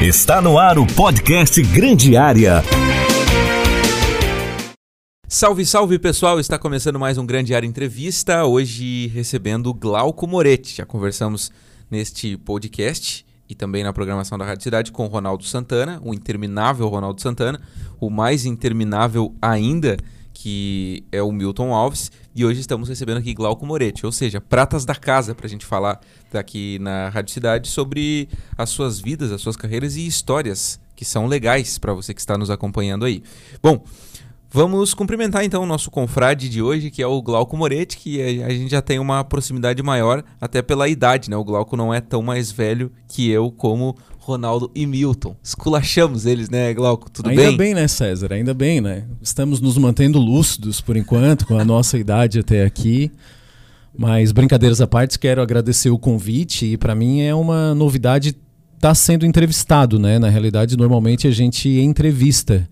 Está no ar o podcast Grande Área. Salve, salve pessoal! Está começando mais um Grande Área Entrevista. Hoje recebendo Glauco Moretti. Já conversamos neste podcast e também na programação da Rádio Cidade com Ronaldo Santana, o interminável Ronaldo Santana, o mais interminável ainda, que é o Milton Alves. E hoje estamos recebendo aqui Glauco Moretti, ou seja, pratas da casa, para a gente falar aqui na Rádio Cidade sobre as suas vidas, as suas carreiras e histórias que são legais para você que está nos acompanhando aí. Bom, Vamos cumprimentar então o nosso confrade de hoje, que é o Glauco Moretti, que a gente já tem uma proximidade maior, até pela idade, né? O Glauco não é tão mais velho que eu como Ronaldo e Milton. Esculachamos eles, né, Glauco? Tudo Ainda bem? Ainda bem, né, César? Ainda bem, né? Estamos nos mantendo lúcidos por enquanto, com a nossa idade até aqui. Mas brincadeiras à parte, quero agradecer o convite e para mim é uma novidade estar tá sendo entrevistado, né? Na realidade, normalmente a gente entrevista.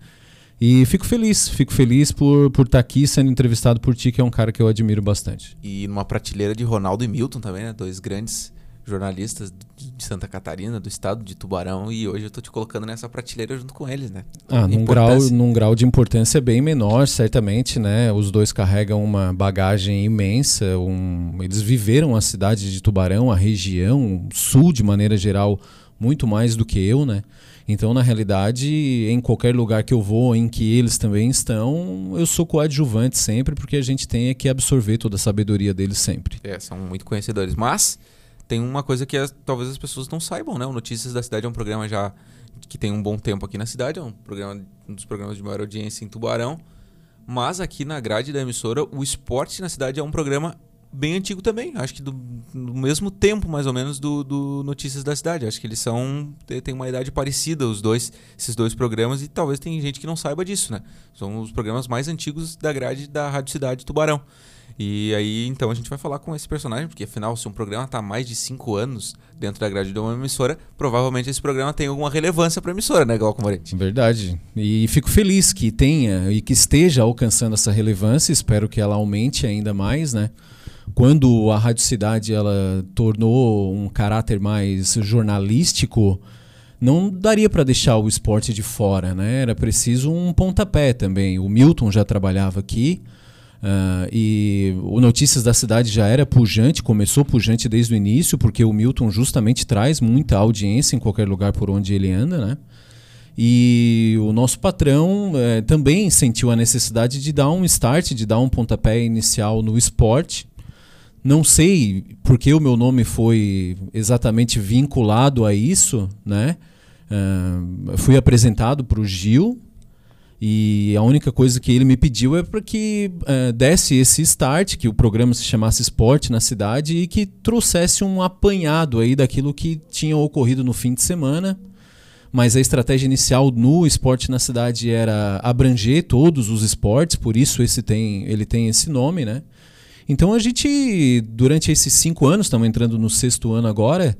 E fico feliz, fico feliz por, por estar tá aqui sendo entrevistado por ti, que é um cara que eu admiro bastante. E numa prateleira de Ronaldo e Milton também, né? Dois grandes jornalistas de Santa Catarina, do estado de Tubarão, e hoje eu tô te colocando nessa prateleira junto com eles, né? Ah, num grau, num grau de importância bem menor, certamente, né? Os dois carregam uma bagagem imensa, um, eles viveram a cidade de Tubarão, a região, o sul de maneira geral, muito mais do que eu, né? Então, na realidade, em qualquer lugar que eu vou, em que eles também estão, eu sou coadjuvante sempre, porque a gente tem que absorver toda a sabedoria deles sempre. É, são muito conhecedores. Mas tem uma coisa que é, talvez as pessoas não saibam, né? O Notícias da Cidade é um programa já que tem um bom tempo aqui na cidade, é um, programa, um dos programas de maior audiência em Tubarão. Mas aqui na grade da emissora, o Esporte na Cidade é um programa bem antigo também. Acho que do, do mesmo tempo, mais ou menos, do, do, Notícias da Cidade. Acho que eles são. têm uma idade parecida, os dois, esses dois programas, e talvez tem gente que não saiba disso, né? São os programas mais antigos da grade da Rádio Cidade Tubarão. E aí, então, a gente vai falar com esse personagem, porque afinal, se um programa está há mais de cinco anos dentro da grade de uma emissora, provavelmente esse programa tem alguma relevância para a emissora, né, Glauco Moretti? Verdade. E fico feliz que tenha e que esteja alcançando essa relevância, espero que ela aumente ainda mais, né? Quando a Rádio Cidade ela tornou um caráter mais jornalístico, não daria para deixar o esporte de fora, né? Era preciso um pontapé também. O Milton já trabalhava aqui, Uh, e o Notícias da Cidade já era pujante, começou pujante desde o início, porque o Milton justamente traz muita audiência em qualquer lugar por onde ele anda, né? E o nosso patrão eh, também sentiu a necessidade de dar um start, de dar um pontapé inicial no esporte. Não sei porque o meu nome foi exatamente vinculado a isso, né? Uh, fui apresentado para o Gil, e a única coisa que ele me pediu é para que uh, desse esse start, que o programa se chamasse Esporte na Cidade e que trouxesse um apanhado aí daquilo que tinha ocorrido no fim de semana. Mas a estratégia inicial no Esporte na Cidade era abranger todos os esportes, por isso esse tem, ele tem esse nome, né? Então a gente, durante esses cinco anos, estamos entrando no sexto ano agora,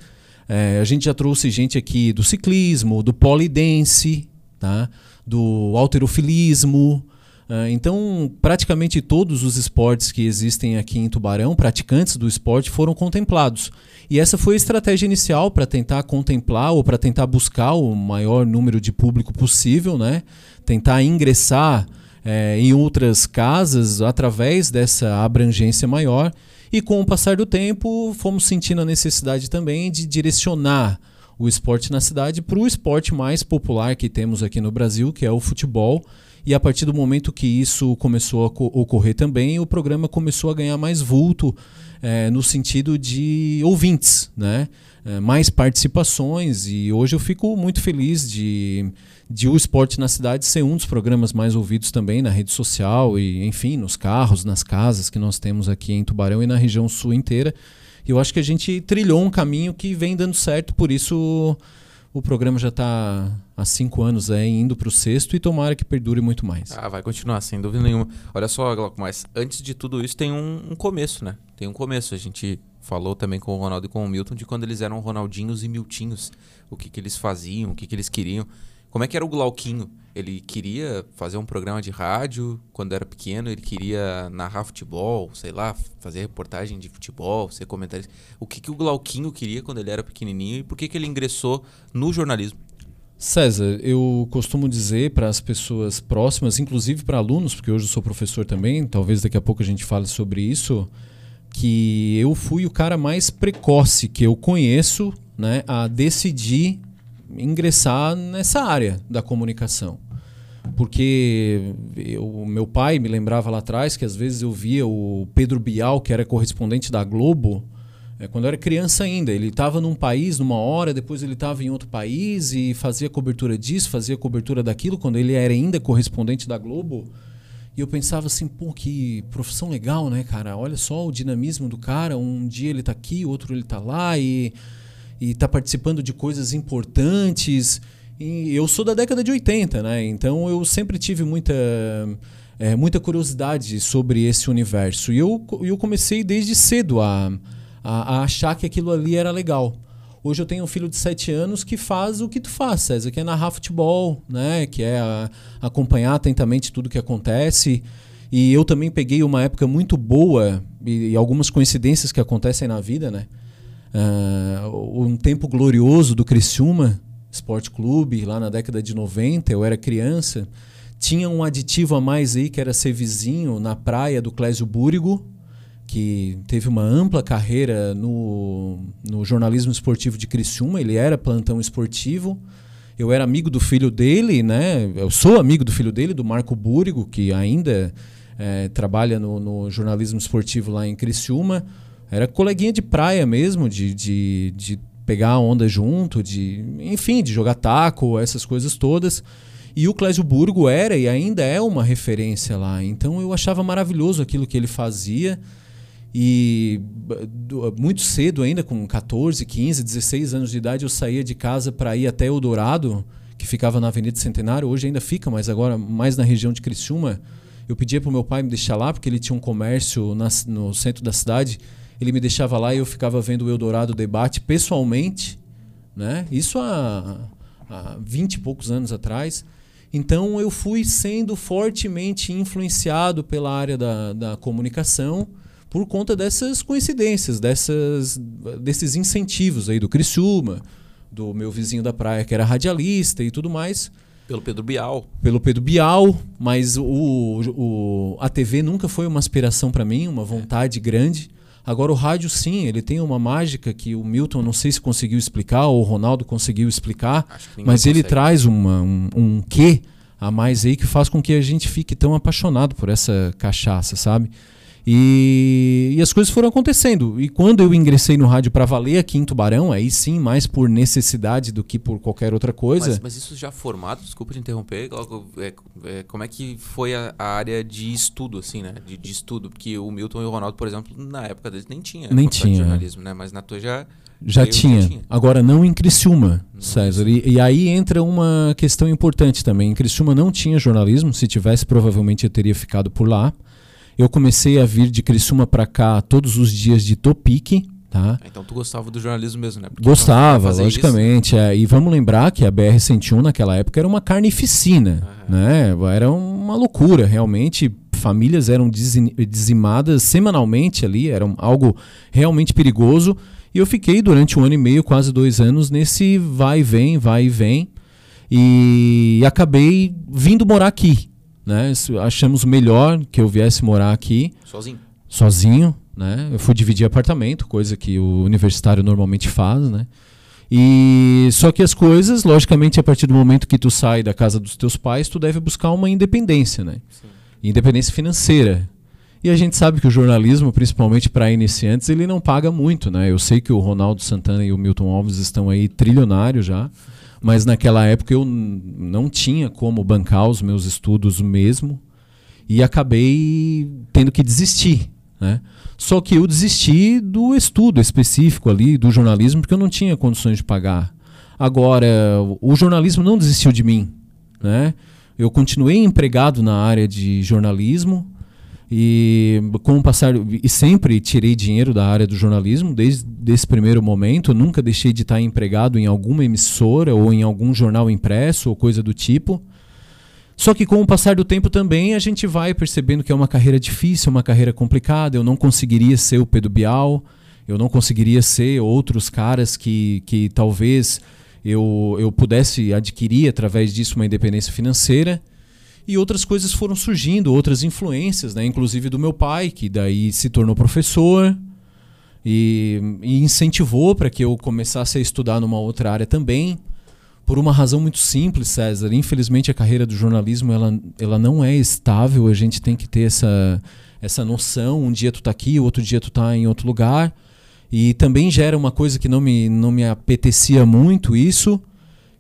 é, a gente já trouxe gente aqui do ciclismo, do polidense, tá? Do alterofilismo. Uh, então, praticamente todos os esportes que existem aqui em Tubarão, praticantes do esporte, foram contemplados. E essa foi a estratégia inicial para tentar contemplar ou para tentar buscar o maior número de público possível, né? tentar ingressar é, em outras casas através dessa abrangência maior. E com o passar do tempo, fomos sentindo a necessidade também de direcionar o esporte na cidade para o esporte mais popular que temos aqui no Brasil, que é o futebol. E a partir do momento que isso começou a ocorrer também, o programa começou a ganhar mais vulto é, no sentido de ouvintes, né? É, mais participações. E hoje eu fico muito feliz de, de o esporte na cidade ser um dos programas mais ouvidos também na rede social e, enfim, nos carros, nas casas que nós temos aqui em Tubarão e na região sul inteira eu acho que a gente trilhou um caminho que vem dando certo, por isso o programa já está há cinco anos é, indo para o sexto e tomara que perdure muito mais. Ah, vai continuar, sem dúvida nenhuma. Olha só, Glauco, mas antes de tudo isso tem um, um, começo, né? Tem um começo. A gente falou também com o Ronaldo e com o Milton de quando eles eram Ronaldinhos e Miltinhos. O que, que eles faziam, o que, que eles queriam. Como é que era o Glauquinho? Ele queria fazer um programa de rádio quando era pequeno, ele queria narrar futebol, sei lá, fazer reportagem de futebol, ser comentarista. O que, que o Glauquinho queria quando ele era pequenininho e por que, que ele ingressou no jornalismo? César, eu costumo dizer para as pessoas próximas, inclusive para alunos, porque hoje eu sou professor também, talvez daqui a pouco a gente fale sobre isso, que eu fui o cara mais precoce que eu conheço né, a decidir ingressar nessa área da comunicação. Porque o meu pai me lembrava lá atrás que às vezes eu via o Pedro Bial, que era correspondente da Globo, é, quando eu era criança ainda. Ele estava num país numa hora, depois ele estava em outro país e fazia cobertura disso, fazia cobertura daquilo, quando ele era ainda correspondente da Globo. E eu pensava assim, pô, que profissão legal, né, cara? Olha só o dinamismo do cara. Um dia ele está aqui, outro ele está lá e está participando de coisas importantes. E eu sou da década de 80, né? Então eu sempre tive muita, é, muita curiosidade sobre esse universo. E eu, eu comecei desde cedo a, a, a, achar que aquilo ali era legal. Hoje eu tenho um filho de 7 anos que faz o que tu faz, César, que é narrar futebol, né? que é a, acompanhar atentamente tudo que acontece. E eu também peguei uma época muito boa e, e algumas coincidências que acontecem na vida, né? Uh, um tempo glorioso do Criciúma Esporte Clube, lá na década de 90, eu era criança. Tinha um aditivo a mais aí, que era ser vizinho na praia do Clésio Búrigo, que teve uma ampla carreira no, no jornalismo esportivo de Criciúma, ele era plantão esportivo. Eu era amigo do filho dele, né? Eu sou amigo do filho dele, do Marco Búrigo, que ainda é, trabalha no, no, jornalismo esportivo lá em Criciúma. Era coleguinha de praia mesmo, de, de, de pegar onda junto, de enfim, de jogar taco, essas coisas todas. E o Clésio Burgo era e ainda é uma referência lá. Então eu achava maravilhoso aquilo que ele fazia. E muito cedo, ainda com 14, 15, 16 anos de idade, eu saía de casa para ir até Eldorado, que ficava na Avenida Centenário. Hoje ainda fica, mas agora mais na região de Criciúma. Eu pedia para o meu pai me deixar lá, porque ele tinha um comércio na, no centro da cidade. Ele me deixava lá e eu ficava vendo o Eldorado debate pessoalmente. Né? Isso há, há 20 e poucos anos atrás. Então eu fui sendo fortemente influenciado pela área da, da comunicação por conta dessas coincidências, dessas, desses incentivos aí do Criciúma, do meu vizinho da praia que era radialista e tudo mais. Pelo Pedro Bial. Pelo Pedro Bial, mas o, o, a TV nunca foi uma aspiração para mim, uma vontade é. grande. Agora o rádio sim, ele tem uma mágica que o Milton não sei se conseguiu explicar ou o Ronaldo conseguiu explicar, mas ele traz uma, um, um quê a mais aí que faz com que a gente fique tão apaixonado por essa cachaça, sabe? E, e, as coisas foram acontecendo. E quando eu ingressei no rádio para valer aqui em Tubarão, aí sim, mais por necessidade do que por qualquer outra coisa. Mas, mas isso já formado, desculpa te interromper, é, é, como é que foi a, a, área de estudo, assim, né? De, de, estudo, porque o Milton e o Ronaldo, por exemplo, na época deles nem tinha. Nem tinha. jornalismo, né? Mas na tua já. Já tinha. já tinha. Agora, não em Criciúma, não César. E, e, aí entra uma questão importante também. Em Criciúma não tinha jornalismo. Se tivesse, provavelmente eu teria ficado por lá. Eu comecei a vir de Criciúma para cá todos os dias de Topic, Tá? Então tu gostava do jornalismo mesmo, né? Porque Gostava, logicamente. É. E vamos lembrar que a BR-101 naquela época era uma carnificina. Né? Era uma loucura, realmente. Famílias eram dizimadas semanalmente ali, era algo realmente perigoso. E eu fiquei durante um ano e meio, quase dois anos, nesse vai e vem, vai e vem. E acabei vindo morar aqui né? Achamos melhor que eu viesse morar aqui. Sozinho? Sozinho, né? Eu fui dividir apartamento, coisa que o universitário normalmente faz, né? E só que as coisas, logicamente, a partir do momento que tu sai da casa dos teus pais, tu deve buscar uma independência, né? Sim. Independência financeira. E a gente sabe que o jornalismo, principalmente para iniciantes, ele não paga muito, né? Eu sei que o Ronaldo Santana e o Milton Alves estão aí trilionários já. Mas naquela época eu não tinha como bancar os meus estudos mesmo e acabei tendo que desistir. Né? Só que eu desisti do estudo específico ali, do jornalismo, porque eu não tinha condições de pagar. Agora, o jornalismo não desistiu de mim. Né? Eu continuei empregado na área de jornalismo, e com o passar e sempre tirei dinheiro da área do jornalismo desde esse primeiro momento, nunca deixei de estar empregado em alguma emissora ou em algum jornal impresso ou coisa do tipo. Só que com o passar do tempo também a gente vai percebendo que é uma carreira difícil, uma carreira complicada. Eu não conseguiria ser o Pedro Bial, eu não conseguiria ser outros caras que, que talvez eu, eu pudesse adquirir através disso uma independência financeira. E outras coisas foram surgindo, outras influências, né? inclusive do meu pai, que daí se tornou professor e, e incentivou para que eu começasse a estudar numa outra área também por uma razão muito simples, César. Infelizmente, a carreira do jornalismo ela, ela não é estável. A gente tem que ter essa, essa noção. Um dia tu tá aqui, outro dia tu tá em outro lugar. E também gera uma coisa que não me, não me apetecia muito isso.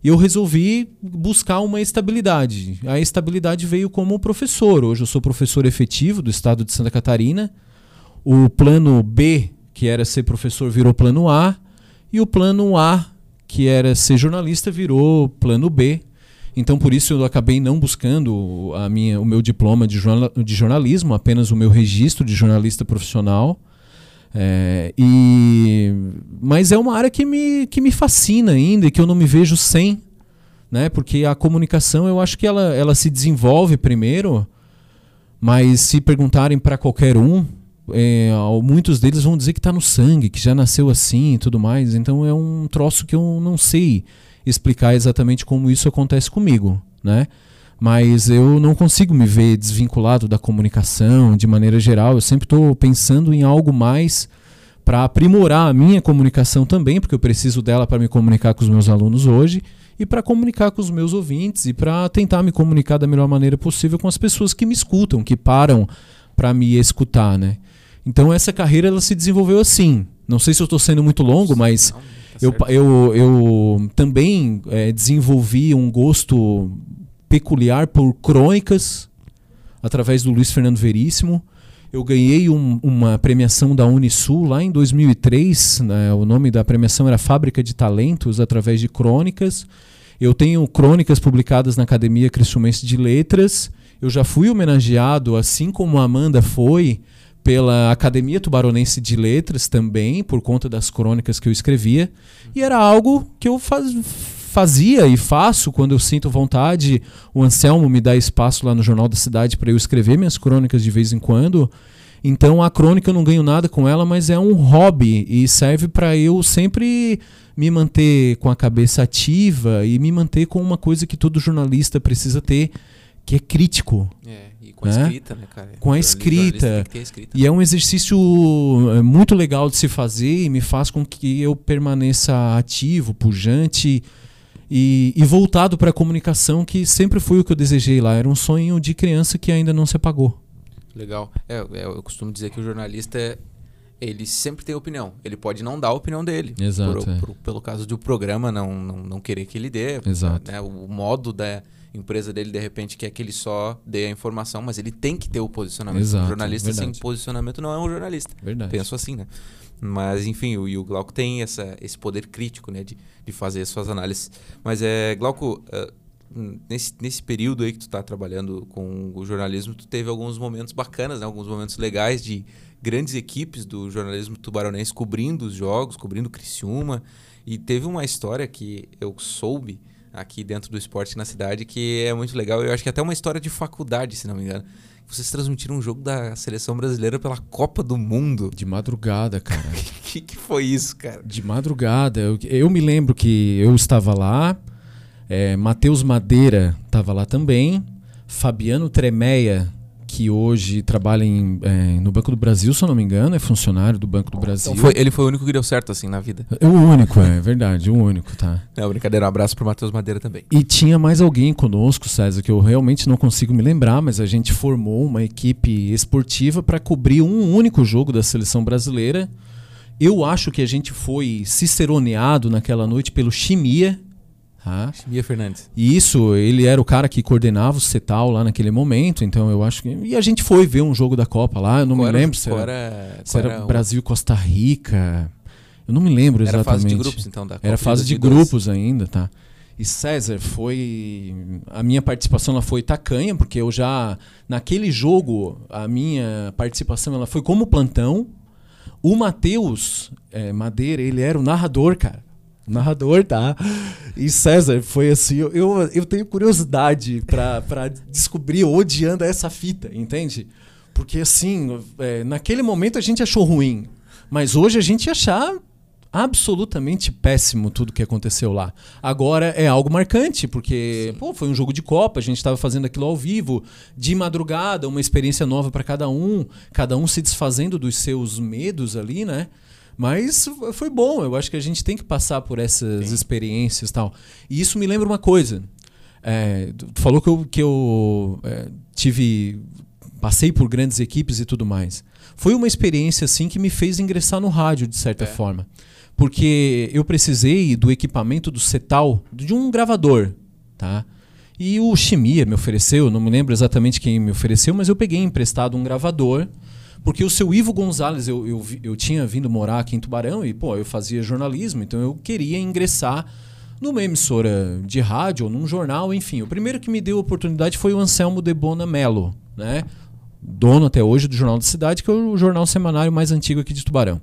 Eu resolvi buscar uma estabilidade. A estabilidade veio como professor. Hoje eu sou professor efetivo do estado de Santa Catarina. O plano B, que era ser professor, virou plano A. E o plano A que era ser jornalista virou plano B. Então por isso eu acabei não buscando a minha, o meu diploma de jornalismo, apenas o meu registro de jornalista profissional. É, e, mas é uma área que me, que me fascina ainda e que eu não me vejo sem. Né? Porque a comunicação eu acho que ela, ela se desenvolve primeiro, mas se perguntarem para qualquer um, é, muitos deles vão dizer que está no sangue, que já nasceu assim e tudo mais. Então é um troço que eu não sei explicar exatamente como isso acontece comigo, né? Mas eu não consigo me ver desvinculado da comunicação de maneira geral. Eu sempre estou pensando em algo mais para aprimorar a minha comunicação também, porque eu preciso dela para me comunicar com os meus alunos hoje e para comunicar com os meus ouvintes e para tentar me comunicar da melhor maneira possível com as pessoas que me escutam, que param para me escutar, né? Então essa carreira ela se desenvolveu assim. Não sei se eu estou sendo muito longo, mas tá eu, eu, eu também é, desenvolvi um gosto peculiar por crônicas através do Luiz Fernando Veríssimo. Eu ganhei um, uma premiação da Unisul lá em 2003. Né? O nome da premiação era Fábrica de Talentos através de crônicas. Eu tenho crônicas publicadas na Academia Cristumense de Letras. Eu já fui homenageado, assim como a Amanda foi, pela Academia Tubaronense de Letras também, por conta das crônicas que eu escrevia. E era algo que eu faz, fazia e faço quando eu sinto vontade. O Anselmo me dá espaço lá no Jornal da Cidade para eu escrever minhas crônicas de vez em quando. Então a crônica eu não ganho nada com ela, mas é um hobby e serve para eu sempre me manter com a cabeça ativa e me manter com uma coisa que todo jornalista precisa ter, que é crítico. É. Com a né? escrita, né, cara? Com a escrita. escrita. E é um exercício é, muito legal de se fazer e me faz com que eu permaneça ativo, pujante e, e voltado para a comunicação, que sempre foi o que eu desejei lá. Era um sonho de criança que ainda não se apagou. Legal. É, é eu costumo dizer que o jornalista ele sempre tem opinião. Ele pode não dar a opinião dele. Exato. Por, é. por, pelo caso do programa não, não, não querer que ele dê. Exato. Né, o modo da empresa dele de repente quer que ele só dê a informação, mas ele tem que ter o posicionamento. Exato, um jornalista verdade. sem posicionamento não é um jornalista. Verdade. Penso assim, né? Mas, enfim, o, e o Glauco tem essa, esse poder crítico, né? De, de fazer as suas análises. Mas, é, Glauco, uh, nesse, nesse período aí que tu está trabalhando com o jornalismo, tu teve alguns momentos bacanas, né? Alguns momentos legais de grandes equipes do jornalismo tubaronense cobrindo os jogos, cobrindo Criciúma. E teve uma história que eu soube aqui dentro do esporte na cidade, que é muito legal. Eu acho que é até uma história de faculdade, se não me engano. Vocês transmitiram um jogo da seleção brasileira pela Copa do Mundo. De madrugada, cara. O que, que foi isso, cara? De madrugada. Eu, eu me lembro que eu estava lá, é, Matheus Madeira estava lá também, Fabiano Tremeia que hoje trabalha em, é, no Banco do Brasil, se eu não me engano, é funcionário do Banco do Brasil. Então foi, ele foi o único que deu certo assim na vida. É o único, é verdade, o único, tá. É, brincadeira, um abraço pro Matheus Madeira também. E tinha mais alguém conosco, César, que eu realmente não consigo me lembrar, mas a gente formou uma equipe esportiva para cobrir um único jogo da seleção brasileira. Eu acho que a gente foi ciceroneado naquela noite pelo Chimia, Tá? Mia Fernandes. E isso, ele era o cara que coordenava o CETAL lá naquele momento, então eu acho que. E a gente foi ver um jogo da Copa lá, eu não qual me lembro se era, se era, era Brasil Costa Rica. Eu não me lembro exatamente. Era fase de grupos, então, da Copa Era fase de grupos ainda, tá? E César foi. A minha participação ela foi tacanha, porque eu já. Naquele jogo, a minha participação ela foi como plantão. O Matheus é, Madeira, ele era o narrador, cara narrador, tá? E César foi assim, eu, eu tenho curiosidade para descobrir onde anda essa fita, entende? Porque assim, é, naquele momento a gente achou ruim, mas hoje a gente achar absolutamente péssimo tudo que aconteceu lá. Agora é algo marcante, porque pô, foi um jogo de Copa, a gente estava fazendo aquilo ao vivo, de madrugada, uma experiência nova para cada um, cada um se desfazendo dos seus medos ali, né? Mas foi bom, eu acho que a gente tem que passar por essas Sim. experiências e tal. E isso me lembra uma coisa. É, falou que eu, que eu é, tive. Passei por grandes equipes e tudo mais. Foi uma experiência assim que me fez ingressar no rádio, de certa é. forma. Porque eu precisei do equipamento do Cetal, de um gravador, tá? E o Chimia me ofereceu, não me lembro exatamente quem me ofereceu, mas eu peguei emprestado um gravador porque o seu Ivo Gonzalez, eu, eu, eu tinha vindo morar aqui em Tubarão e, pô, eu fazia jornalismo, então eu queria ingressar numa emissora de rádio ou num jornal, enfim. O primeiro que me deu a oportunidade foi o Anselmo de Bona Mello, né? Dono até hoje do Jornal da Cidade, que é o jornal semanário mais antigo aqui de Tubarão.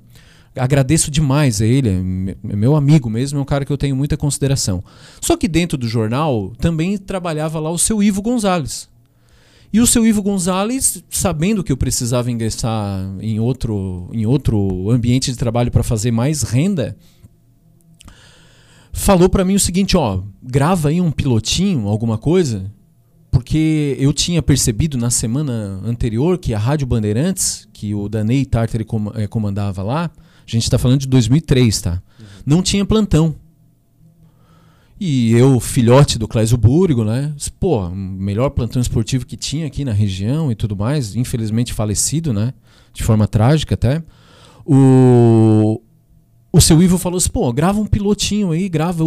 Agradeço demais a ele, é meu amigo mesmo, é um cara que eu tenho muita consideração. Só que dentro do jornal também trabalhava lá o seu Ivo Gonzalez, e o seu Ivo Gonzalez, sabendo que eu precisava ingressar em outro, em outro ambiente de trabalho para fazer mais renda, falou para mim o seguinte, ó, grava aí um pilotinho, alguma coisa, porque eu tinha percebido na semana anterior que a Rádio Bandeirantes, que o Danei Tartari comandava lá, a gente está falando de 2003, tá? Uhum. Não tinha plantão. E eu, filhote do Clésio Burgo, né? Pô, melhor plantão esportivo que tinha aqui na região e tudo mais, infelizmente falecido, né? De forma trágica até. O, o seu Ivo falou assim: pô, grava um pilotinho aí, grava,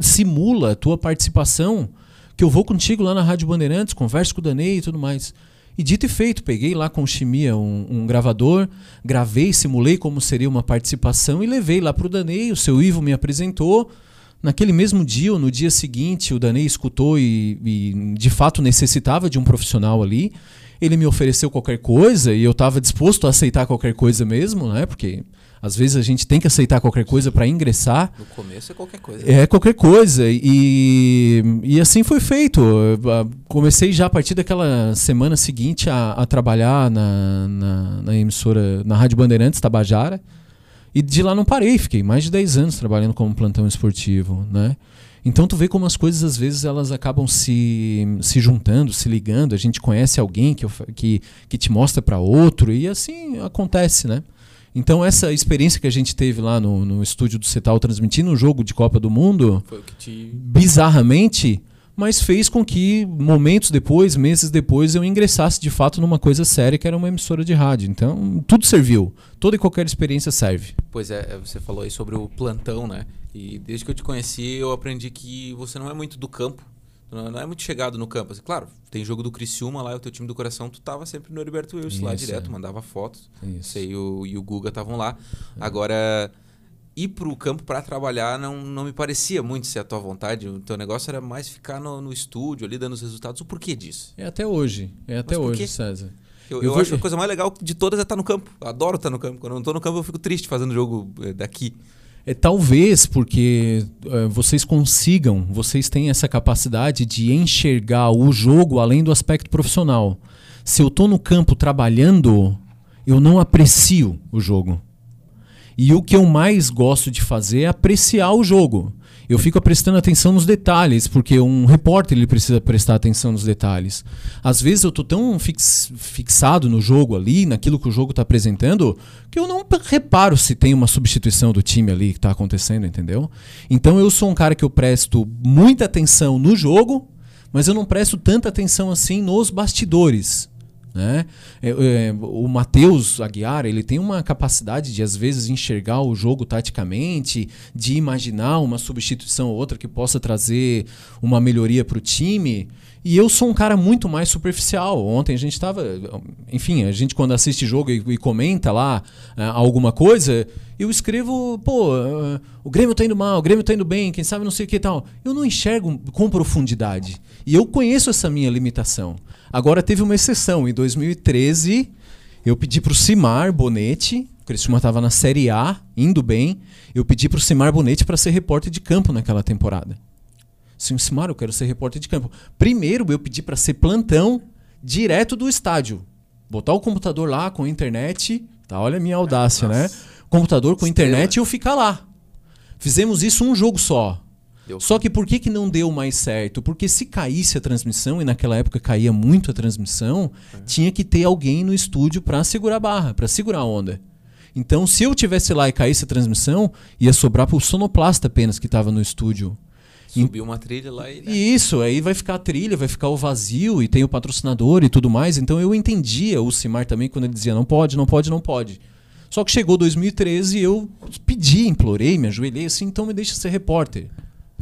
simula a tua participação, que eu vou contigo lá na Rádio Bandeirantes, converso com o Danei e tudo mais. E dito e feito, peguei lá com o Chimia um, um, gravador, gravei, simulei como seria uma participação e levei lá para o Danei. O seu Ivo me apresentou. Naquele mesmo dia ou no dia seguinte, o Danei escutou e, e, de fato necessitava de um profissional ali. Ele me ofereceu qualquer coisa e eu estava disposto a aceitar qualquer coisa mesmo, né? Porque às vezes a gente tem que aceitar qualquer coisa para ingressar. No começo é qualquer coisa. É qualquer coisa. E, e assim foi feito. Eu comecei já a partir daquela semana seguinte a, a trabalhar na, na, na emissora, na Rádio Bandeirantes Tabajara. E de lá não parei, fiquei mais de 10 anos trabalhando como plantão esportivo, né? Então tu vê como as coisas às vezes elas acabam se, se juntando, se ligando, a gente conhece alguém que, que, que te mostra para outro e assim acontece, né? Então essa experiência que a gente teve lá no, no estúdio do Cetal transmitindo um jogo de Copa do Mundo, te... bizarramente mas fez com que momentos depois, meses depois, eu ingressasse de fato numa coisa séria que era uma emissora de rádio. Então, tudo serviu. Toda e qualquer experiência serve. Pois é, é, você falou aí sobre o plantão, né? E desde que eu te conheci, eu aprendi que você não é muito do campo. Não é muito chegado no campo. Assim, claro, tem jogo do Criciúma lá, o teu time do coração, tu tava sempre no Heriberto Wilson lá direto, é. mandava fotos. Isso. E o, e o Guga estavam lá. É. Agora ir para o campo para trabalhar não, não me parecia muito ser a tua vontade. O teu negócio era mais ficar no, no estúdio ali dando os resultados. O porquê disso? É até hoje. É até hoje, César. Eu, eu, eu acho que a coisa mais legal de todas é estar no campo. Eu adoro estar no campo. Quando eu não estou no campo, eu fico triste fazendo jogo eh, daqui. É, talvez porque uh, vocês consigam, vocês têm essa capacidade de enxergar o jogo além do aspecto profissional. Se eu estou no campo trabalhando, eu não aprecio o jogo. E o que eu mais gosto de fazer é apreciar o jogo. Eu fico prestando atenção nos detalhes, porque um repórter ele precisa prestar atenção nos detalhes. Às vezes eu estou tão fix, fixado no jogo ali, naquilo que o jogo está apresentando, que eu não reparo se tem uma substituição do time ali que está acontecendo, entendeu? Então eu sou um cara que eu presto muita atenção no jogo, mas eu não presto tanta atenção assim nos bastidores. Né? É, é, o Matheus Aguiar ele tem uma capacidade de às vezes enxergar o jogo taticamente, de imaginar uma substituição ou outra que possa trazer uma melhoria para o time. E eu sou um cara muito mais superficial. Ontem a gente estava, enfim, a gente quando assiste jogo e, e comenta lá uh, alguma coisa, eu escrevo, pô, uh, o Grêmio tá indo mal, o Grêmio tá indo bem, quem sabe não sei o que e tal. Eu não enxergo com profundidade. E eu conheço essa minha limitação. Agora teve uma exceção. Em 2013, eu pedi para o Simar Bonetti, o Criciúma estava na Série A, indo bem, eu pedi para o Simar Bonetti para ser repórter de campo naquela temporada. Sim, Simar, eu quero ser repórter de campo. Primeiro, eu pedi para ser plantão direto do estádio. Botar o computador lá com internet, tá? Olha a minha audácia, né? Computador com Estrela. internet e eu ficar lá. Fizemos isso um jogo só. Deu Só que por que, que não deu mais certo? Porque se caísse a transmissão, e naquela época caía muito a transmissão, tinha que ter alguém no estúdio para segurar a barra, para segurar a onda. Então, se eu tivesse lá e caísse a transmissão, ia sobrar pro sonoplasta apenas que estava no estúdio. Subiu uma trilha lá e. né? Isso, aí vai ficar a trilha, vai ficar o vazio e tem o patrocinador e tudo mais. Então eu entendia o Simar também quando ele dizia não pode, não pode, não pode. Só que chegou 2013 e eu pedi, implorei, me ajoelhei assim, então me deixa ser repórter,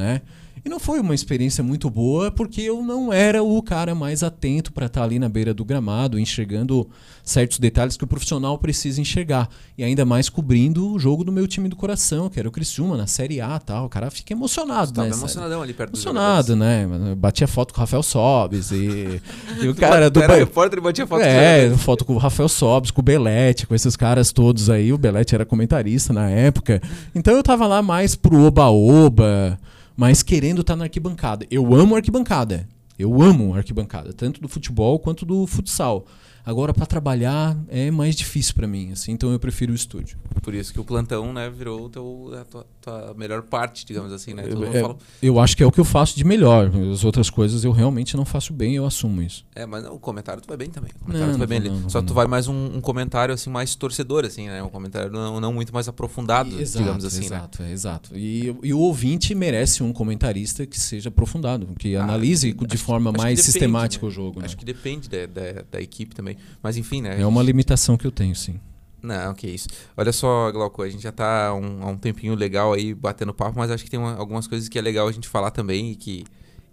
né? E não foi uma experiência muito boa porque eu não era o cara mais atento para estar ali na beira do gramado, enxergando certos detalhes que o profissional precisa enxergar. E ainda mais cobrindo o jogo do meu time do coração, que era o Criciúma, na Série A tal. O cara fica emocionado, Tava né? emocionadão ali perto Emocionado, né? Batia foto com o Rafael Sobes e, e o cara do Era repórter e batia foto com É, foto com o Rafael Sobes, com o Belete, com esses caras todos aí. O Belete era comentarista na época. Então eu tava lá mais pro oba-oba, mas querendo estar na arquibancada. Eu amo arquibancada. Eu amo arquibancada, tanto do futebol quanto do futsal. Agora, pra trabalhar é mais difícil pra mim, assim, então eu prefiro o estúdio. Por isso que o plantão, né, virou teu, a tua, tua melhor parte, digamos assim, né? Todo mundo É, fala, eu acho que é o que eu faço de melhor. As outras coisas eu realmente não faço bem, eu assumo isso. É, mas não, o comentário tu vai bem também. O comentário Não, tu vai não bem ali. não, Só não tu vai mais um, um comentário assim mais torcedor, assim, né? Um comentário não, não muito mais aprofundado, digamos assim, né? exato, é, exato. E, e o ouvinte merece um comentarista que seja aprofundado, que Ah, analise acho de que- forma acho mais depende, sistemática né? o jogo. né? Acho que depende da, da, da equipe também. Mas enfim, né? É uma limitação que eu tenho, sim. Não, que isso. Olha só, Glauco, a gente já tá há um, há um tempinho legal aí batendo papo, mas acho que tem uma- algumas coisas que é legal a gente falar também e que,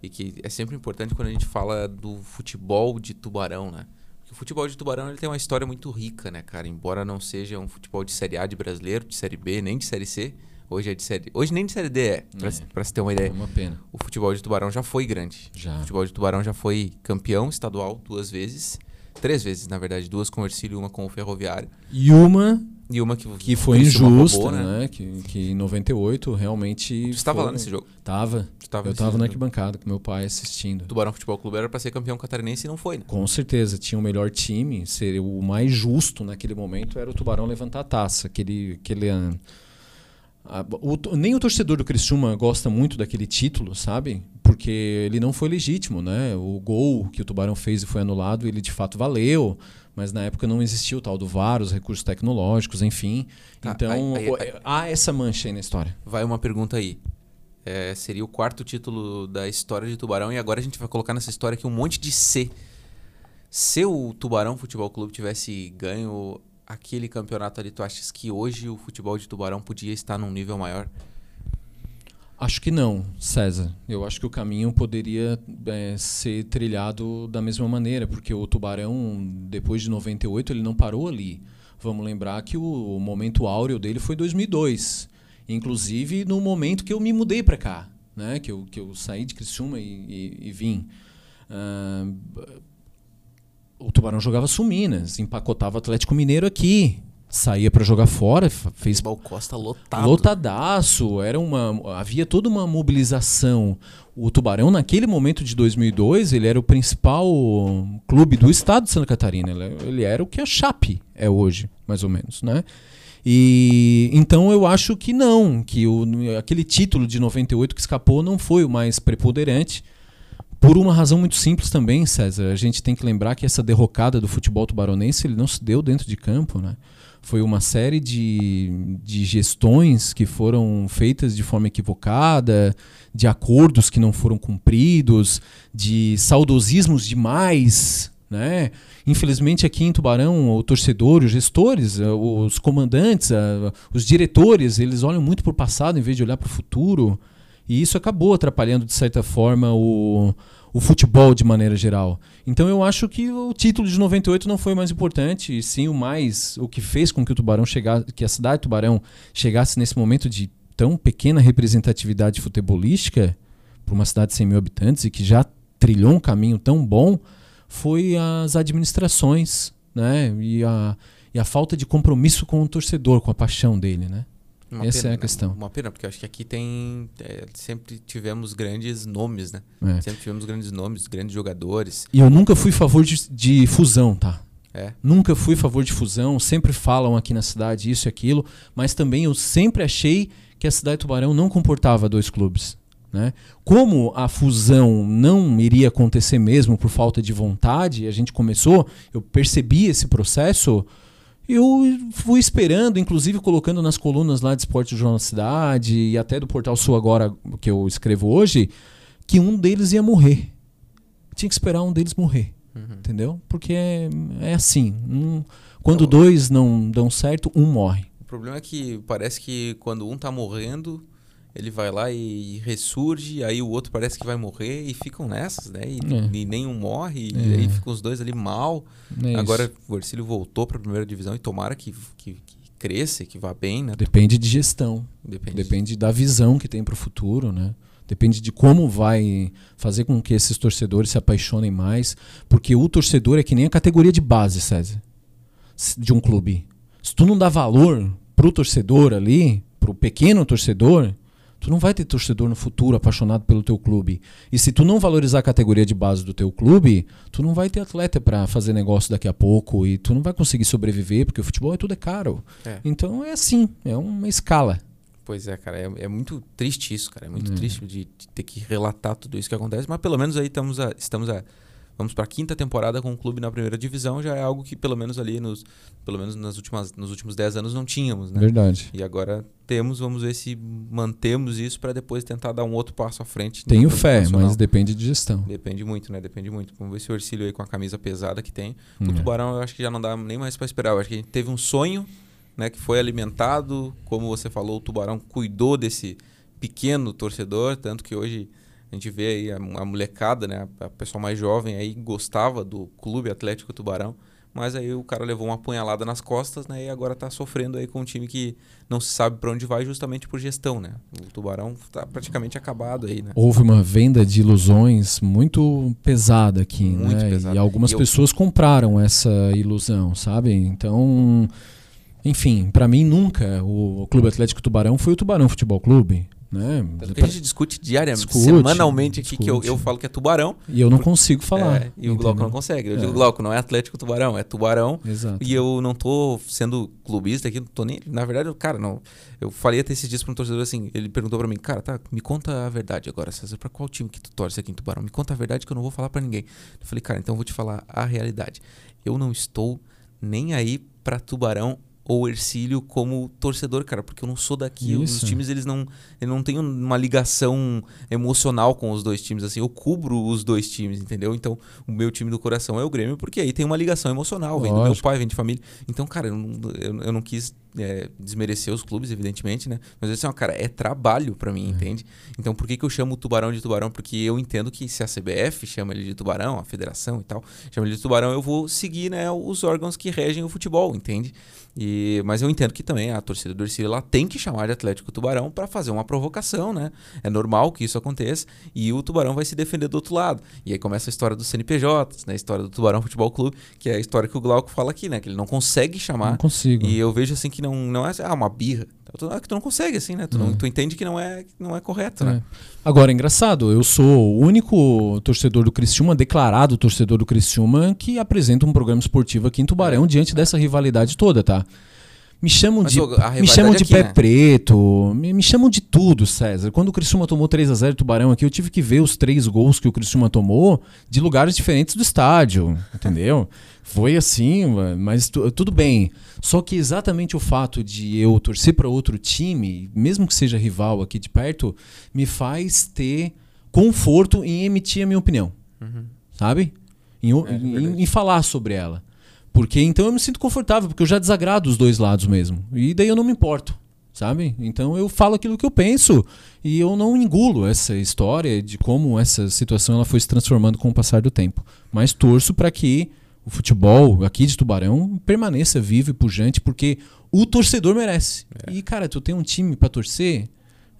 e que é sempre importante quando a gente fala do futebol de tubarão, né? Porque o futebol de tubarão ele tem uma história muito rica, né, cara? Embora não seja um futebol de Série A de brasileiro, de Série B, nem de Série C. Hoje é de Série... Hoje nem de Série D é, pra, É. se- pra se ter uma É ideia. uma pena. O futebol de tubarão já foi grande. O Já. futebol de tubarão já foi campeão estadual duas vezes. Três vezes, na verdade. Duas com o Ercílio e uma com o Ferroviário. E uma E uma que, que foi injusta, roubou, né? Que, que em 98 realmente. Tu estava lá nesse jogo. Tava. Tava eu nesse tava jogo. na arquibancada com meu pai assistindo. O Tubarão Futebol Clube era pra ser campeão catarinense e não foi, né? Com certeza, tinha o melhor time, seria o mais justo naquele momento era o Tubarão levantar a taça, aquele aquele ah, o nem o torcedor do Criciúma gosta muito daquele título, sabe? Porque ele não foi legítimo, né? O gol que o Tubarão fez e foi anulado, ele de fato valeu, mas na época não existia o tal do VAR, os recursos tecnológicos, enfim. Tá, então, aí- aí- aí- há essa mancha aí na história. Vai uma pergunta aí. É, seria o quarto título da história de Tubarão e agora a gente vai colocar nessa história aqui um monte de C. Se o Tubarão Futebol Clube tivesse ganho aquele campeonato ali, tu achas que hoje o futebol de Tubarão podia estar num nível maior? Acho que não, César. Eu acho que o caminho poderia é, ser trilhado da mesma maneira, porque o Tubarão, depois de 98, ele não parou ali. Vamos lembrar que o, momento áureo dele foi 2002. Inclusive no momento que eu me mudei para cá, né? que, eu, que eu saí de Criciúma e, e, e vim. Ah, o Tubarão jogava Suminas, empacotava o Atlético Mineiro aqui, saía para jogar fora, fez Bal Costa lotado. Lotadaço, era uma, havia toda uma mobilização. O Tubarão, naquele momento de 2002, ele era o principal clube do estado de Santa Catarina. Ele, ele era o que a Chape é hoje, mais ou menos, né? E então eu acho que não, que o, aquele título de 98 que escapou não foi o mais preponderante. Por uma razão muito simples também, César. A gente tem que lembrar que essa derrocada do futebol tubaronense ele não se deu dentro de campo, né? Foi uma série de, de gestões que foram feitas de forma equivocada, de acordos que não foram cumpridos, de saudosismos demais, né? Infelizmente aqui em Tubarão, o torcedor, os gestores, eh, os comandantes, eh, os diretores, eles olham muito para o passado em vez de olhar para o futuro. E isso acabou atrapalhando, de certa forma, o, o futebol de maneira geral. Então eu acho que o título de 98 não foi o mais importante, e sim o mais o que fez com que o Tubarão chegasse, que a cidade de Tubarão chegasse nesse momento de tão pequena representatividade futebolística para uma cidade de 100 mil habitantes e que já trilhou um caminho tão bom, foi as administrações, né? E a, e a falta de compromisso com o torcedor, com a paixão dele, né? Uma Essa pena, é a né? questão. Uma pena, porque eu acho que aqui tem. é, sempre tivemos grandes nomes, né? É. Sempre tivemos grandes nomes, grandes jogadores. E eu nunca fui a favor de, de fusão, tá? É. Nunca fui a favor de fusão, sempre falam aqui na cidade isso e aquilo, mas também eu sempre achei que a cidade de Tubarão não comportava dois clubes. Né? Como a fusão não iria acontecer mesmo por falta de vontade, a gente começou, eu percebi esse processo, eu fui esperando, inclusive colocando nas colunas lá de Esporte do Jornal da Cidade e até do Portal Sul agora, que eu escrevo hoje, que um deles ia morrer. Tinha que esperar um deles morrer. Uhum. Entendeu? Porque é, é assim. Um, quando então, dois não dão certo, um morre. O problema é que parece que quando um tá morrendo, ele vai lá e ressurge, aí o outro parece que vai morrer e ficam nessas, né? E, é. e nenhum morre, é. e aí ficam os dois ali mal. É Agora isso. o Ercílio voltou para a primeira divisão e tomara que, que, que cresça, que vá bem, né? Depende de gestão. Depende, Depende de... da visão que tem para o futuro, né? Depende de como vai fazer com que esses torcedores se apaixonem mais. Porque o torcedor é que nem a categoria de base, César, de um clube. Se tu não dá valor pro torcedor ali, pro pequeno torcedor, tu não vai ter torcedor no futuro apaixonado pelo teu clube. E se tu não valorizar a categoria de base do teu clube, tu não vai ter atleta para fazer negócio daqui a pouco e tu não vai conseguir sobreviver, porque o futebol é tudo é caro. É. Então é assim, é uma escala. Pois é, cara, é, é muito triste isso, cara. É muito é. triste de, de, ter que relatar tudo isso que acontece, mas pelo menos aí estamos a, estamos a vamos para a quinta temporada com o clube na primeira divisão, já é algo que pelo menos ali nos pelo menos nas últimas nos últimos 10 anos não tínhamos, né? Verdade. E agora temos, vamos ver se mantemos isso para depois tentar dar um outro passo à frente. Tenho fé, mas depende de gestão. Depende muito, né? Depende muito. Vamos ver se o Ercílio aí com a camisa pesada que tem. O é. Tubarão eu acho que já não dá nem mais para esperar. Eu acho que a gente teve um sonho né, que foi alimentado, como você falou, o Tubarão cuidou desse pequeno torcedor, tanto que hoje a gente vê aí a, a molecada, né, a pessoa mais jovem aí gostava do Clube Atlético Tubarão, mas aí o cara levou uma apunhalada nas costas, né, e agora está sofrendo aí com um time que não se sabe para onde vai justamente por gestão, né? O Tubarão está praticamente acabado aí, né? Houve uma venda de ilusões muito pesada aqui, muito né? Pesada. E algumas e pessoas eu... compraram essa ilusão, sabe? Então, enfim, para mim nunca o Clube Atlético Tubarão foi o Tubarão Futebol Clube. Né? Tanto que a gente discute diariamente, discute, semanalmente aqui, discute. que eu, eu falo que é tubarão. E eu não consigo falar. É, e o Glauco não consegue. Eu é. digo, Glauco, não é Atlético Tubarão, é tubarão. Exato. E eu não tô sendo clubista aqui, não tô nem. Na verdade, cara, não. Eu falei até esses dias para um torcedor assim, ele perguntou para mim, cara, tá, me conta a verdade agora, César, pra qual time que tu torce aqui em Tubarão? Me conta a verdade que eu não vou falar para ninguém. Eu falei, cara, então eu vou te falar a realidade. Eu não estou nem aí para Tubarão ou Ercílio como torcedor, cara, porque eu não sou daqui. Isso. Os times eles não, eles não têm uma ligação emocional com os dois times. Assim, eu cubro os dois times, entendeu? Então, o meu time do coração é o Grêmio, porque aí tem uma ligação emocional. Vem do meu pai, vem de família. Então, cara, eu não, eu, eu não quis é, desmerecer os clubes, evidentemente, né? Mas assim, ó, cara, é trabalho para mim, é. entende? Então por que, que eu chamo o tubarão de tubarão? Porque eu entendo que se a CBF chama ele de tubarão, a federação e tal, chama ele de tubarão, eu vou seguir né, os órgãos que regem o futebol, entende? E, mas eu entendo que também a torcida do Ercílio ela tem que chamar de Atlético Tubarão para fazer uma provocação, né? É normal que isso aconteça e o Tubarão vai se defender do outro lado. E aí começa a história dos CNPJs, né? A história do Tubarão Futebol Clube, que é a história que o Glauco fala aqui, né? Que ele não consegue chamar. Não consigo. E eu vejo assim que não, não é ah, uma birra. Que tu não consegue, assim, né? Tu, não, é. tu entende que não é, não é correto, né? É. Agora, é engraçado, eu sou o único torcedor do Criciúma, declarado torcedor do Criciúma, que apresenta um programa esportivo aqui em Tubarão diante dessa rivalidade toda, tá? Me chamam Mas, de, me chamam de aqui, pé né? preto, me, me, chamam de tudo, César. Quando o Criciúma tomou 3 a 0 Tubarão aqui, eu tive que ver os três gols que o Criciúma tomou de lugares diferentes do estádio, entendeu? Foi assim, mas tudo bem. Só que exatamente o fato de eu torcer para outro time, mesmo que seja rival aqui de perto, me faz ter conforto em emitir a minha opinião. Uhum. Sabe? Em, é, em, em falar sobre ela. Porque então eu me sinto confortável, porque eu já desagrado os dois lados mesmo. E daí eu não me importo, sabe? Então eu falo aquilo que eu penso e eu não engulo essa história de como essa situação ela foi se transformando com o passar do tempo. Mas torço para que o futebol aqui de Tubarão permaneça vivo e pujante, porque o torcedor merece. É. E cara, tu tem um time para torcer,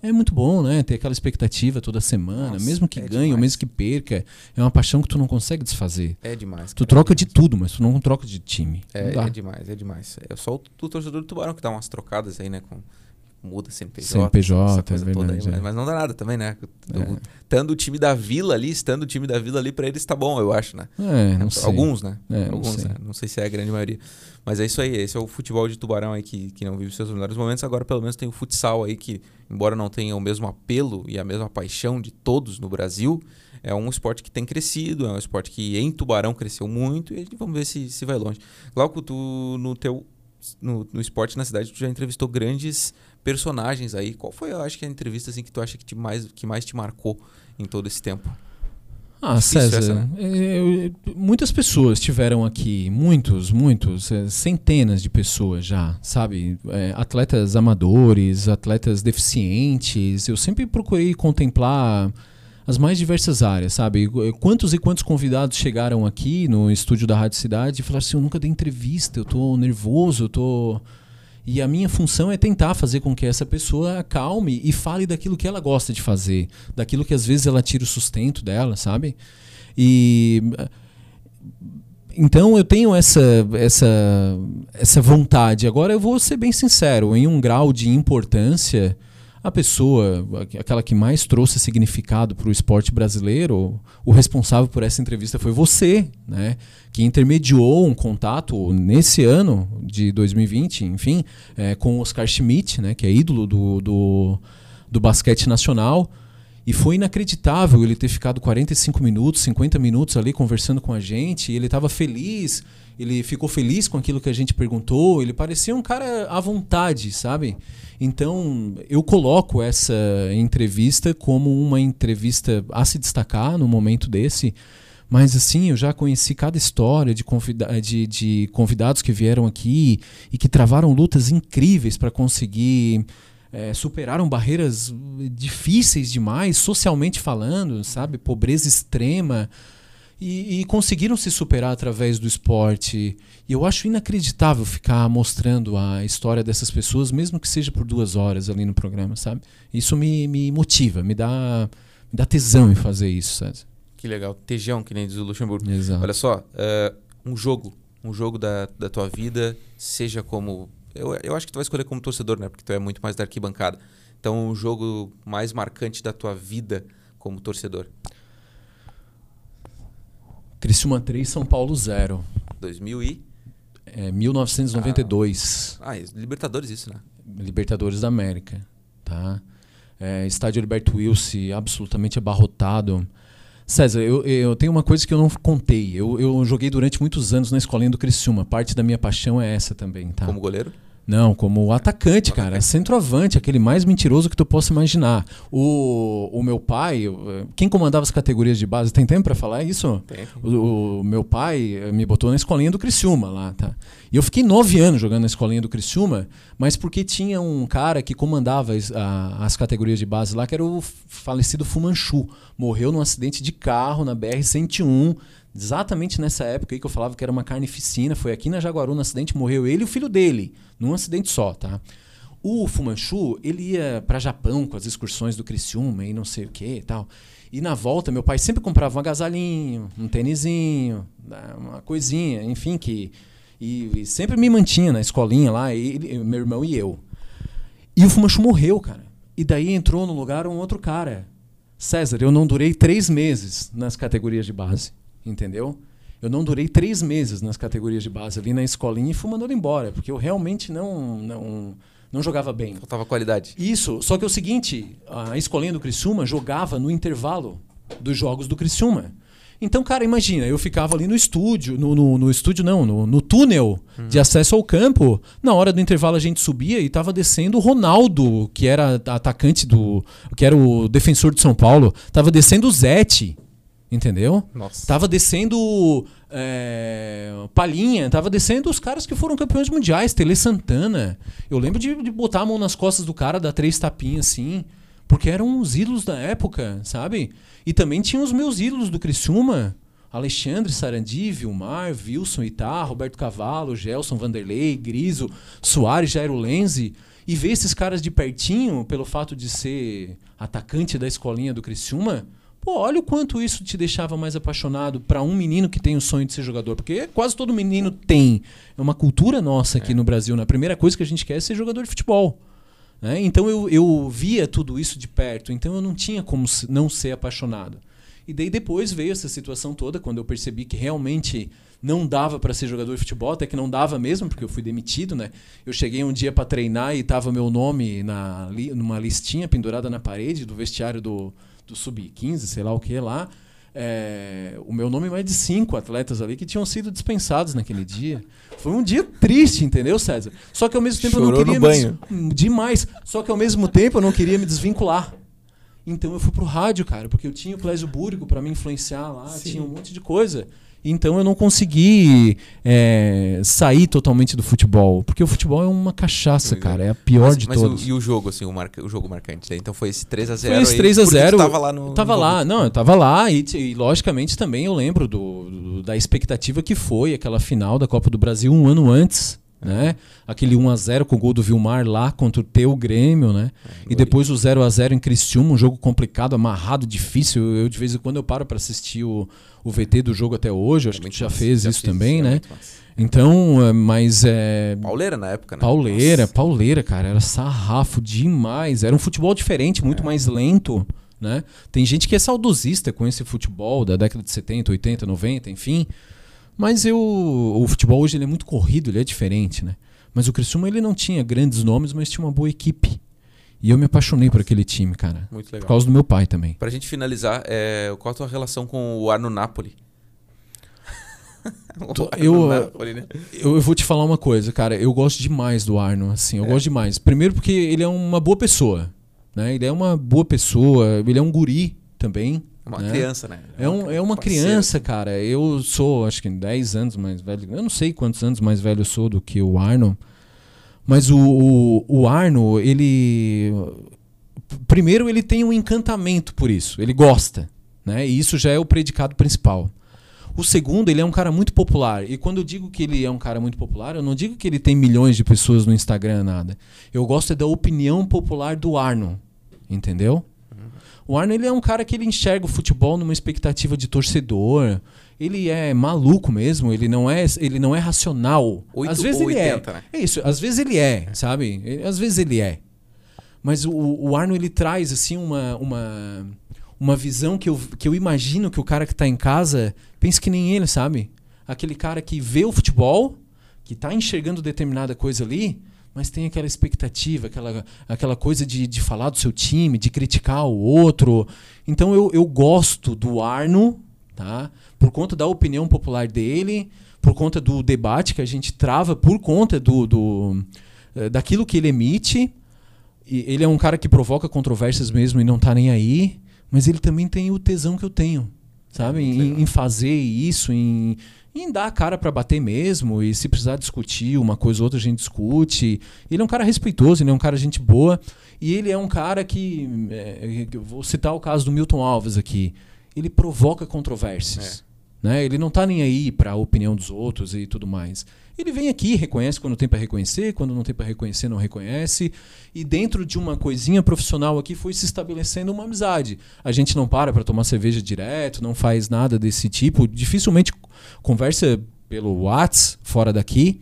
é muito bom, né? Ter aquela expectativa toda semana, Nossa, mesmo que é ganhe ou mesmo que perca. É uma paixão que tu não consegue desfazer. É demais. Tu troca é demais. de tudo, mas tu não troca de time. É, é demais, é demais. É só o, o, torcedor do Tubarão que dá umas trocadas aí, né? Com, muda CNPJ. CNPJ, essa coisa é toda aí, verdade, mas, é. mas não dá nada também, né? Do- É. O time da Vila ali, estando o time da Vila ali, pra eles tá bom, eu acho, né? É, não sei. Alguns, né? É, não Alguns, sei. né? Não sei se é a grande maioria. Mas é isso aí, esse é o futebol de tubarão aí que, que não vive seus melhores momentos. Agora, pelo menos, tem o futsal aí que, embora não tenha o mesmo apelo e a mesma paixão de todos no Brasil, é um esporte que tem crescido, é um esporte que em Tubarão cresceu muito e vamos ver se, se vai longe. Glauco, tu no teu no, no esporte na cidade, tu já entrevistou grandes personagens aí. Qual foi, eu acho que a entrevista assim que tu acha que, te mais, que mais te marcou em todo esse tempo? Ah, Difícil César, essa, né? é, eu- muitas pessoas tiveram aqui, muitos, muitos, é, centenas de pessoas já, sabe? É, atletas amadores, atletas deficientes. Eu sempre procurei contemplar as mais diversas áreas, sabe? Quantos e quantos convidados chegaram aqui no estúdio da Rádio Cidade e falaram assim: eu nunca dei entrevista, eu tô nervoso, eu tô. E a minha função é tentar fazer com que essa pessoa acalme e fale daquilo que ela gosta de fazer, daquilo que às vezes ela tira o sustento dela, sabe? E então eu tenho essa essa essa vontade. Agora eu vou ser bem sincero, em um grau de importância, a pessoa, aquela que mais trouxe significado para o esporte brasileiro, o responsável por essa entrevista foi você, né? Que intermediou um contato nesse ano de 2020, enfim, é, com Oscar Schmidt, né? Que é ídolo do, do, do basquete nacional. E foi inacreditável ele ter ficado 45 minutos, 50 minutos ali conversando com a gente. Ele estava feliz, ele ficou feliz com aquilo que a gente perguntou. Ele parecia um cara à vontade, sabe? Então eu coloco essa entrevista como uma entrevista a se destacar no momento desse. Mas assim, eu já conheci cada história de, convida de, de convidados que vieram aqui e que travaram lutas incríveis para conseguir é, superaram barreiras difíceis demais, socialmente falando, sabe? Pobreza extrema. E, e, conseguiram se superar através do esporte. E eu acho inacreditável ficar mostrando a história dessas pessoas, mesmo que seja por duas horas ali no programa, sabe? Isso me, me motiva, me dá, me dá tesão em fazer isso, sabe? Que legal. Tejão, que nem diz o Luxemburgo. Exato. Olha só, uh, um jogo, um jogo da, da tua vida, seja como eu, eu acho que tu vai escolher como torcedor, né? Porque tu é muito mais da arquibancada. Então, o jogo mais marcante da tua vida como torcedor. Criciúma 3, São Paulo 0. 2000 e... É, 1992. Ah, Libertadores isso, né? Libertadores da América, tá? É, estádio Alberto Wilson, absolutamente abarrotado. César, eu, eu tenho uma coisa que eu não contei. Eu, eu joguei durante muitos anos na escolinha do Criciúma. Parte da minha paixão é essa também, tá? Como goleiro? Não, como atacante, cara. Atacante. Centroavante, aquele mais mentiroso que tu possa imaginar. O, o meu pai, quem comandava as categorias de base, tem tempo para falar isso? Tem. O, o, meu pai me botou na escolinha do Criciúma lá, tá? E eu fiquei nove anos jogando na escolinha do Criciúma, mas porque tinha um cara que comandava as, a, as categorias de base lá, que era o falecido Fumanchu. Morreu num acidente de carro na BR-101, exatamente nessa época aí que eu falava que era uma carnificina. Foi aqui na Jaguaru, no acidente, morreu ele e o filho dele, num acidente só, tá? O Fumanchu, ele ia para Japão com as excursões do Criciúma e não sei o que e tal. E na volta, meu pai sempre comprava um agasalhinho, um tênisinho, né, uma coisinha, enfim, que. E, e, sempre me mantinha na escolinha lá, ele, meu irmão e eu. E o Fumanchu morreu, cara. E daí entrou no lugar um outro cara. César, eu não durei três meses nas categorias de base, entendeu? Eu não durei três meses nas categorias de base ali na escolinha e fui mandado embora, porque eu realmente não, não, não jogava bem. Faltava qualidade. Isso, só que é o seguinte, a escolinha do Criciúma jogava no intervalo dos jogos do Criciúma. Então, cara, imagina, eu ficava ali no estúdio, no, no, no estúdio não, no, no túnel uhum. de acesso ao campo. Na hora do intervalo a gente subia e tava descendo o Ronaldo, que era atacante do. que era o defensor de São Paulo. Tava descendo o Zete. Entendeu? Nossa. Tava descendo é, Palinha, tava descendo os caras que foram campeões mundiais, Tele Santana. Eu lembro de, de botar a mão nas costas do cara, dar três tapinhas assim. Porque eram os ídolos da época, sabe? E também tinha os meus ídolos do Criciúma. Alexandre, Sarandi, Vilmar, Wilson, Itá, Roberto Cavalo, Gelson, Vanderlei, Griso, Soares, Jairo Lenzi. E ver esses caras de pertinho, pelo fato de ser atacante da escolinha do Criciúma, pô, olha o quanto isso te deixava mais apaixonado para um menino que tem o sonho de ser jogador. Porque quase todo menino tem. É uma cultura nossa aqui é. no Brasil. Né? A primeira coisa que a gente quer é ser jogador de futebol. Né? Então eu, eu via tudo isso de perto, então eu não tinha como não ser apaixonado. E daí depois veio essa situação toda, quando eu percebi que realmente não dava para ser jogador de futebol, até que não dava mesmo, porque eu fui demitido, né? Eu cheguei um dia para treinar e tava meu nome na, numa listinha pendurada na parede do vestiário do, do Sub-15, sei lá o que lá. É, o meu nome é mais de cinco atletas ali que tinham sido dispensados naquele dia. Foi um dia triste, entendeu, César? Só que ao mesmo tempo Chorou eu não queria no banho. Me, demais. Só que ao mesmo tempo eu não queria me desvincular. Então eu fui pro rádio, cara, porque eu tinha o Clésio Búrico para me influenciar lá, Sim. tinha um monte de coisa. Então eu não consegui é, sair totalmente do futebol. Porque o futebol é uma cachaça, é. cara. É a pior mas, de mas todos. O, e o jogo, assim, o, marca, o jogo marcante? Então foi esse 3x0. Foi esse 3x0. Eu tava lá no. Tava no lá, não, eu tava lá. E, e, logicamente também eu lembro do, do, da expectativa que foi aquela final da Copa do Brasil um ano antes né? Aquele 1 a 0 com o gol do Vilmar lá contra o teu Grêmio, né? É, e depois o 0 a 0 em Criciúma, um jogo complicado, amarrado, difícil. Eu, eu de vez em quando eu paro para assistir o, o VT do jogo até hoje, acho é que tu já fez já isso também, isso, né? Então, é, mas é. Pauleira na época, né? Pauleira, Nossa. pauleira, cara. Era sarrafo demais. Era um futebol diferente, muito é. mais lento. Né? Tem gente que é saudosista com esse futebol da década de 70, 80, 90, enfim. Mas eu, o futebol hoje ele é muito corrido, ele é diferente, né? Mas o Criciúma ele não tinha grandes nomes, mas tinha uma boa equipe. E eu me apaixonei por aquele time, cara. Muito legal. Por causa do meu pai também. Pra gente finalizar, é, qual a tua relação com o Arno Napoli? eu, Napoli, né? eu, eu vou te falar uma coisa, cara. Eu gosto demais do Arno, assim. Eu é. gosto demais. Primeiro porque ele é uma boa pessoa, né? Ele é uma boa pessoa. Ele é um guri também, uma né? criança, né? É, um, é uma criança, cara. Eu sou, acho que 10 anos mais velho. Eu não sei quantos anos mais velho eu sou do que o Arno. Mas o, o, o Arno, ele. Primeiro, ele tem um encantamento por isso. Ele gosta. Né? E isso já é o predicado principal. O segundo, ele é um cara muito popular. E quando eu digo que ele é um cara muito popular, eu não digo que ele tem milhões de pessoas no Instagram, nada. Eu gosto é da opinião popular do Arno. Entendeu? O Arno ele é um cara que ele enxerga o futebol numa expectativa de torcedor. Ele é maluco mesmo, ele não é, ele não é racional. 8 às vezes ele 80, é. Né? É isso, às vezes ele é, sabe? Ele, às vezes ele é. Mas o, o Arno ele traz assim uma, uma, uma visão que eu, que eu imagino que o cara que está em casa pense que nem ele, sabe? Aquele cara que vê o futebol, que está enxergando determinada coisa ali, mas tem aquela expectativa, aquela, aquela coisa de, de falar do seu time, de criticar o outro. Então eu, eu gosto do Arno, tá? por conta da opinião popular dele, por conta do debate que a gente trava, por conta do, do eh, daquilo que ele emite. E ele é um cara que provoca controvérsias mesmo e não está nem aí, mas ele também tem o tesão que eu tenho, sabe? Em, em, fazer isso, em, em dar a cara para bater mesmo, e se precisar discutir uma coisa ou outra, a gente discute. Ele é um cara respeitoso, ele é um cara gente boa, e ele é um cara que. É, vou citar o caso do Milton Alves aqui. Ele provoca controvérsias. É. Né? Ele não está nem aí para a opinião dos outros e tudo mais. Ele vem aqui, reconhece quando tem para reconhecer, quando não tem para reconhecer, não reconhece. E dentro de uma coisinha profissional aqui foi se estabelecendo uma amizade. A gente não para para tomar cerveja direto, não faz nada desse tipo. Dificilmente conversa pelo WhatsApp fora daqui.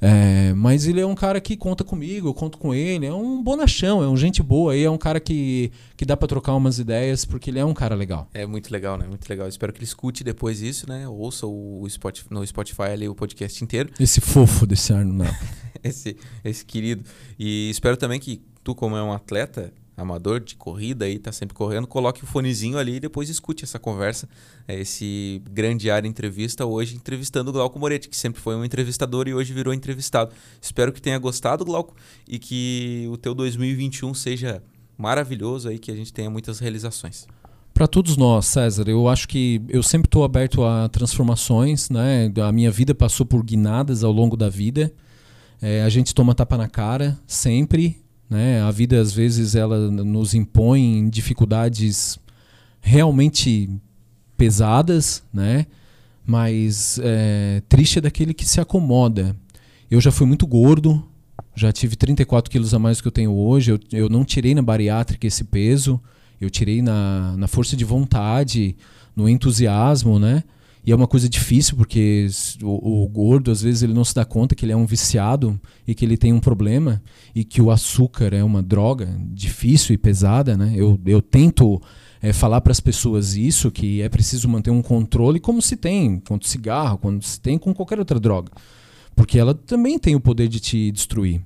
É, mas ele é um cara que conta comigo, eu conto com ele. É um bonachão, é um gente boa. E é um cara que, que dá para trocar umas ideias, porque ele é um cara legal. É muito legal, né? Muito legal. Espero que ele escute depois isso, né? Ouça o Spotify, no Spotify ali o podcast inteiro. Esse fofo desse Arno, não. esse, esse querido. E espero também que tu, como é um atleta, amador de corrida aí, tá sempre correndo, coloque o fonezinho ali e depois escute essa conversa, é, esse grande área entrevista hoje entrevistando o Glauco Moretti, que sempre foi um entrevistador e hoje virou entrevistado. Espero que tenha gostado, Glauco, e que o teu 2021 seja maravilhoso aí, que a gente tenha muitas realizações. Para todos nós, César, eu acho que eu sempre estou aberto a transformações, né? A minha vida passou por guinadas ao longo da vida. É, a gente toma tapa na cara sempre, né? A vida às vezes ela nos impõe dificuldades realmente pesadas, né? Mas é, triste é daquele que se acomoda. Eu já fui muito gordo, já tive 34 quilos a mais do que eu tenho hoje. Eu, eu não tirei na bariátrica esse peso, eu tirei na, na força de vontade, no entusiasmo, né? E é uma coisa difícil porque o, o, gordo, às vezes, ele não se dá conta que ele é um viciado e que ele tem um problema e que o açúcar é uma droga difícil e pesada. Né? Eu, eu tento é, falar para as pessoas isso, que é preciso manter um controle como se tem com cigarro, como se tem com qualquer outra droga. Porque ela também tem o poder de te destruir.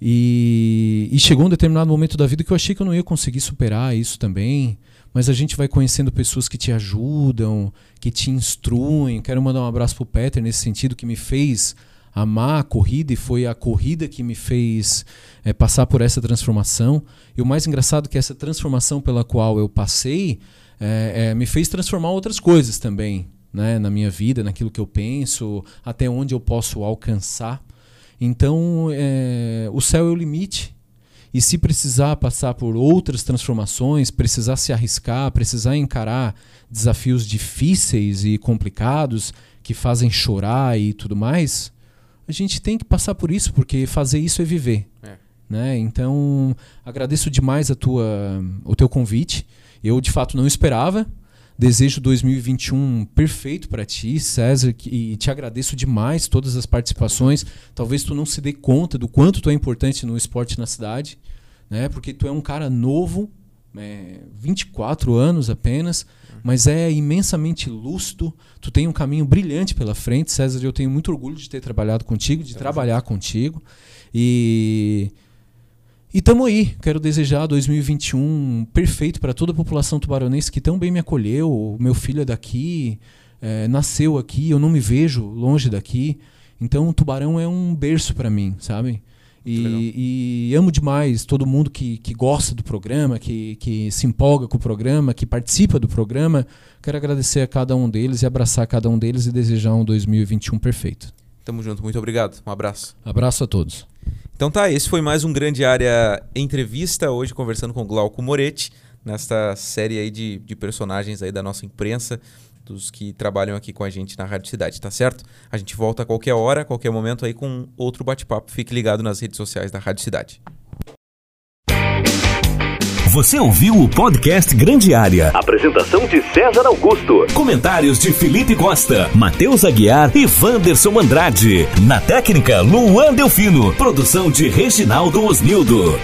E, e chegou um determinado momento da vida que eu achei que eu não ia conseguir superar isso também mas a gente vai conhecendo pessoas que te ajudam, que te instruem. Quero mandar um abraço pro Peter nesse sentido que me fez amar a corrida e foi a corrida que me fez é, passar por essa transformação. E o mais engraçado é que essa transformação pela qual eu passei é, é, me fez transformar outras coisas também, né, na minha vida, naquilo que eu penso, até onde eu posso alcançar. Então, o céu é o limite e se precisar passar por outras transformações, precisar se arriscar, precisar encarar desafios difíceis e complicados que fazem chorar e tudo mais, a gente tem que passar por isso, porque fazer isso é viver. É. Né? Então, agradeço demais a tua, o teu convite. Eu, de fato, não esperava. Desejo 2021 perfeito para ti, César, e te agradeço demais todas as participações. Talvez tu não se dê conta do quanto tu é importante no esporte na cidade, né? Porque tu é um cara novo, é, 24 anos apenas, mas é imensamente lúcido. Tu tem um caminho brilhante pela frente, César. Eu tenho muito orgulho de ter trabalhado contigo, de é trabalhar contigo. E e tamo aí. Quero desejar 2021 perfeito para toda a população tubaronense que tão bem me acolheu. Meu filho é daqui, é, nasceu aqui, eu não me vejo longe daqui. Então, Tubarão é um berço para mim, sabe? E, e, amo demais todo mundo que, que gosta do programa, que, que se empolga com o programa, que participa do programa. Quero agradecer a cada um deles e abraçar cada um deles e desejar um 2021 perfeito. Tamo junto, muito obrigado. Um abraço. Abraço a todos. Então tá, esse foi mais um Grande Área Entrevista, hoje conversando com Glauco Moretti, nesta série aí de, de personagens aí da nossa imprensa, dos que trabalham aqui com a gente na Rádio Cidade, tá certo? A gente volta a qualquer hora, a qualquer momento aí com outro bate-papo. Fique ligado nas redes sociais da Rádio Cidade. Você ouviu o podcast Grande Área. Apresentação de César Augusto. Comentários de Felipe Costa, Matheus Aguiar e Wanderson Andrade. Na técnica, Luan Delfino. Produção de Reginaldo Osnildo.